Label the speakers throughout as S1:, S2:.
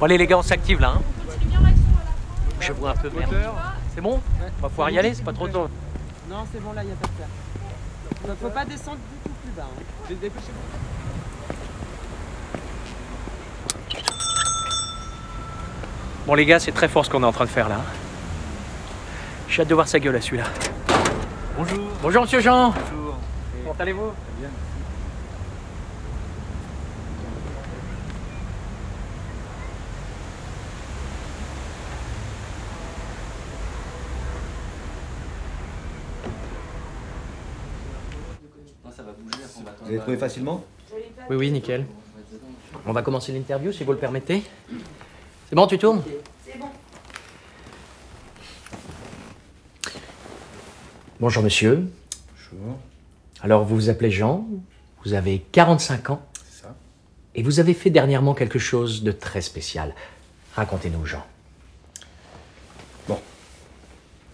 S1: Bon allez les gars, on s'active là. Hein. Je vois un peu merde. C'est bon On va pouvoir y aller, c'est pas trop tôt.
S2: Non, c'est bon, là, il n'y a pas de. Il ne faut pas descendre du tout plus bas. Hein.
S1: Bon les gars, c'est très fort ce qu'on est en train de faire là. hein. J'ai hâte de voir sa gueule à celui-là.
S3: Bonjour.
S1: Bonjour monsieur Jean
S3: Bonjour.
S1: Comment allez-vous?
S3: Bien.
S4: Vous avez trouvé facilement
S1: Oui, oui, nickel. On va commencer l'interview si vous le permettez. C'est bon, tu tournes
S5: C'est bon.
S1: Bonjour monsieur.
S4: Bonjour.
S1: Alors vous vous appelez Jean, vous avez 45 ans
S4: C'est ça.
S1: et vous avez fait dernièrement quelque chose de très spécial. Racontez-nous Jean.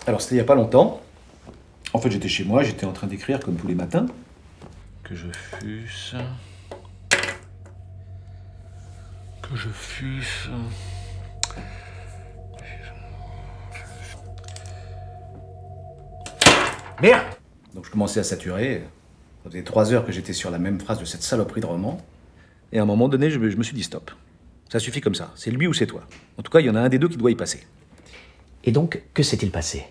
S4: Alors, c'était il n'y a pas longtemps. En fait, j'étais chez moi, j'étais en train d'écrire comme tous les matins. Que je fusse. Que je fusse.
S1: Merde
S4: Donc, je commençais à saturer. Ça faisait trois heures que j'étais sur la même phrase de cette saloperie de roman. Et à un moment donné, je me, je me suis dit stop. Ça suffit comme ça. C'est lui ou c'est toi. En tout cas, il y en a un des deux qui doit y passer.
S1: Et donc, que s'est-il passé?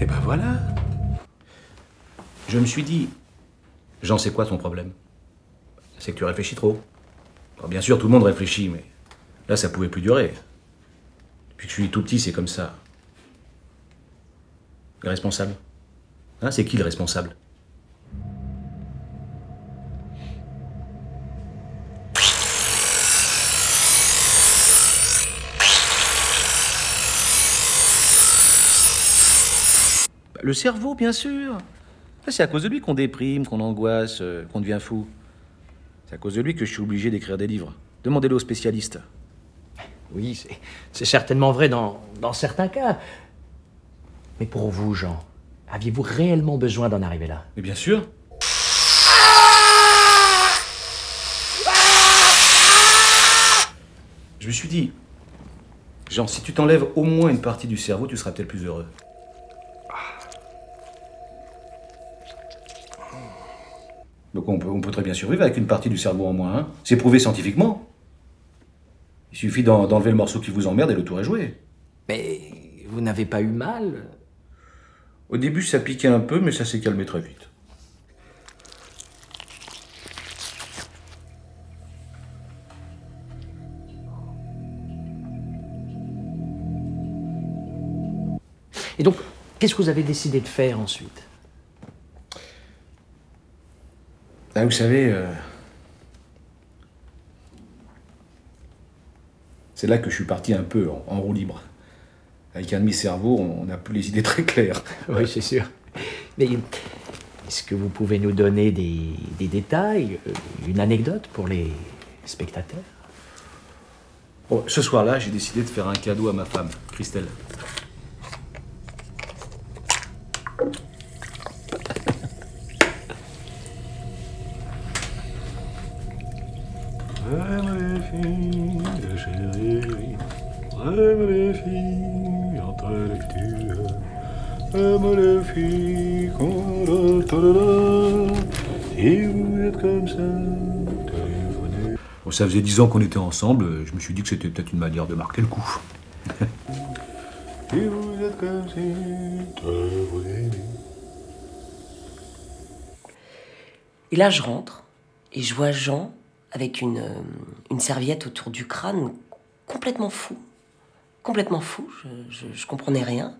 S4: Et ben voilà. Je me suis dit, Jean, c'est quoi ton problème? C'est que tu réfléchis trop. Bien sûr, tout le monde réfléchit, mais là, ça pouvait plus durer. Depuis que je suis tout petit, c'est comme ça. Le responsable Hein, C'est qui le responsable? Le cerveau, bien sûr. Ah, C'est à cause de lui qu'on déprime, qu'on angoisse, euh, qu'on devient fou. C'est à cause de lui que je suis obligé d'écrire des livres. Demandez-le aux spécialistes.
S1: Oui, c'est- c'est certainement vrai dans, dans certains cas. Mais pour vous, Jean, aviez-vous réellement besoin d'en arriver là?
S4: Mais bien sûr. Je me suis dit, Jean, si tu t'enlèves au moins une partie du cerveau, tu seras peut-être plus heureux. Donc on peut, on peut très bien survivre avec une partie du cerveau en moins. hein. C'est prouvé scientifiquement. Il suffit d'en- d'enlever le morceau qui vous emmerde et le tour est joué.
S1: Mais vous n'avez pas eu mal
S4: Au début, ça piquait un peu, mais ça s'est calmé très vite.
S1: Et donc, qu'est-ce que vous avez décidé de faire ensuite?
S4: Ah, vous savez, euh, c'est là que je suis parti un peu en, en roue libre. Avec un demi-cerveau, on n'a plus les idées très claires.
S1: Oui, c'est sûr. Mais est-ce que vous pouvez nous donner des, des détails, euh, une anecdote pour les spectateurs?
S4: Bon, ce soir-là, j'ai décidé de faire un cadeau à ma femme, Christelle.
S3: Si vous êtes comme ça.
S4: Bon, ça faisait dix ans qu'on était ensemble, je me suis dit que c'était peut-être une manière de marquer le coup.
S5: Et là, je rentre et je vois Jean avec une, une serviette autour du crâne, complètement fou. Complètement fou, je comprenais rien.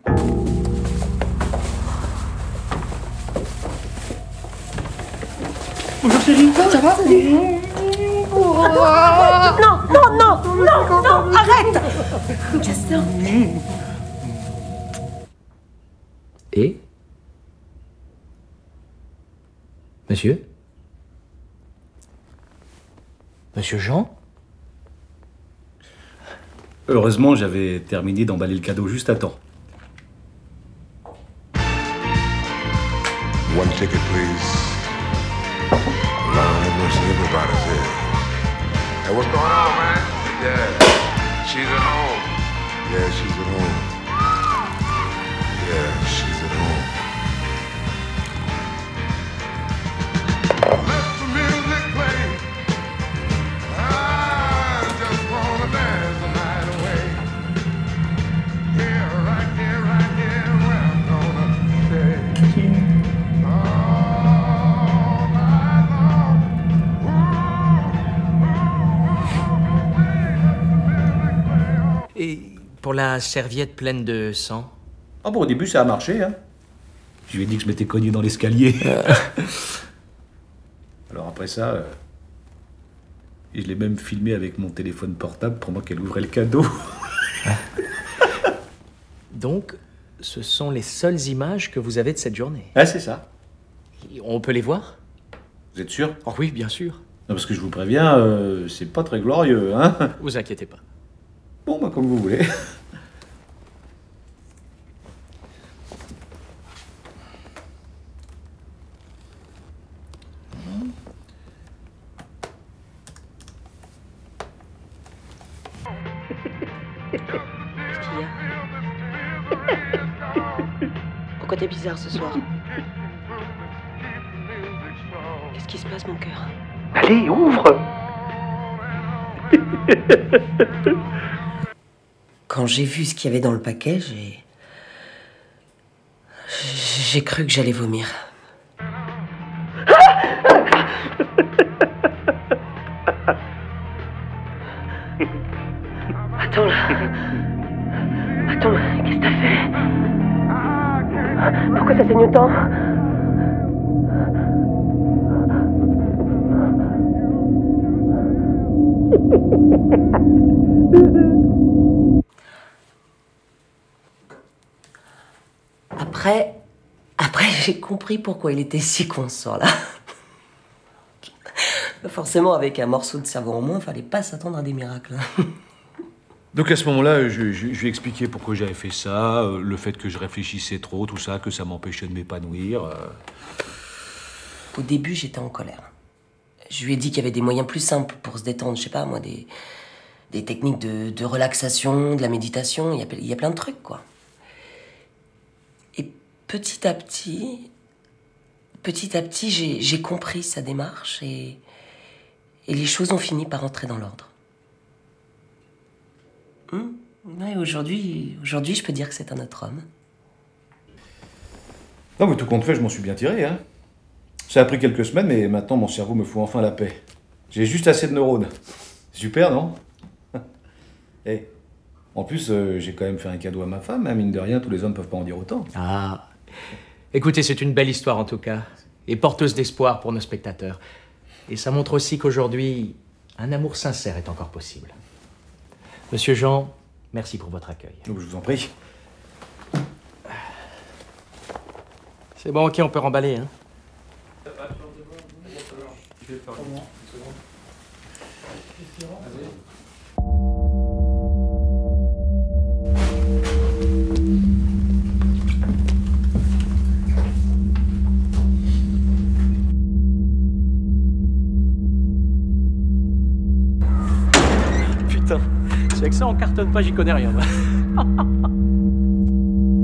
S2: Bonjour chérie, ça va
S5: Non, non, non, non, non, arrête. Justin.
S1: Et? Monsieur? Monsieur Jean?
S4: Heureusement, j'avais terminé d'emballer le cadeau juste à temps.
S3: One ticket, please. Mercy, everybody's here. Hey, what's going on, man? Yeah, she's at home. Yeah, she's at home. Yeah,
S1: pour la serviette pleine de sang
S4: Ah bon, au début, ça a marché, hein. Je lui ai dit que je m'étais cogné dans l'escalier. Alors après ça, euh, je l'ai même filmé avec mon téléphone portable pendant qu'elle ouvrait le cadeau.
S1: Donc, ce sont les seules images que vous avez de cette journée.
S4: Ah, c'est ça.
S1: On peut les voir?
S4: Vous êtes sûr?
S1: Oh oui, bien sûr.
S4: Non, parce que je vous préviens, euh, c'est pas très glorieux, hein.
S1: Vous inquiétez pas.
S4: Bon, bah, comme vous voulez.
S5: Pourquoi t'es bizarre ce soir Qu'est-ce qui se passe, mon cœur
S1: Allez, ouvre
S5: Quand j'ai vu ce qu'il y avait dans le paquet, j'ai. J'ai cru que j'allais vomir. Attends là. Pourquoi ça saigne autant Après, après j'ai compris pourquoi il était si con soir-là. Forcément, avec un morceau de cerveau en moins, fallait pas s'attendre à des miracles.
S4: Donc à ce moment-là, je, lui ai expliqué pourquoi j'avais fait ça, euh, le fait que je réfléchissais trop, tout ça, que ça m'empêchait de m'épanouir. euh.
S5: Au début, j'étais en colère. Je lui ai dit qu'il y avait des moyens plus simples pour se détendre, je sais pas, moi, des, des techniques de, relaxation, de la méditation, il y, a, il y a plein de trucs, quoi. Et petit à petit, petit à petit, j'ai j'ai compris sa démarche et, et les choses ont fini par entrer dans l'ordre. Ouais, aujourd'hui, aujourd'hui, je peux dire que c'est un autre homme.
S4: Non, mais tout compte fait, je m'en suis bien tiré. Hein. Ça a pris quelques semaines, mais maintenant mon cerveau me fout enfin la paix. J'ai juste assez de neurones. Super, non? Eh, En plus, euh, j'ai quand même fait un cadeau à ma femme, hein, mine de rien, tous les hommes peuvent pas en dire autant.
S1: Ah. Écoutez, c'est une belle histoire en tout cas, et porteuse d'espoir pour nos spectateurs. Et ça montre aussi qu'aujourd'hui, un amour sincère est encore possible. Monsieur Jean, merci pour votre accueil.
S4: Donc, je vous en prie.
S1: C'est bon, ok, on peut remballer. Hein. Avec ça on cartonne pas, j'y connais rien.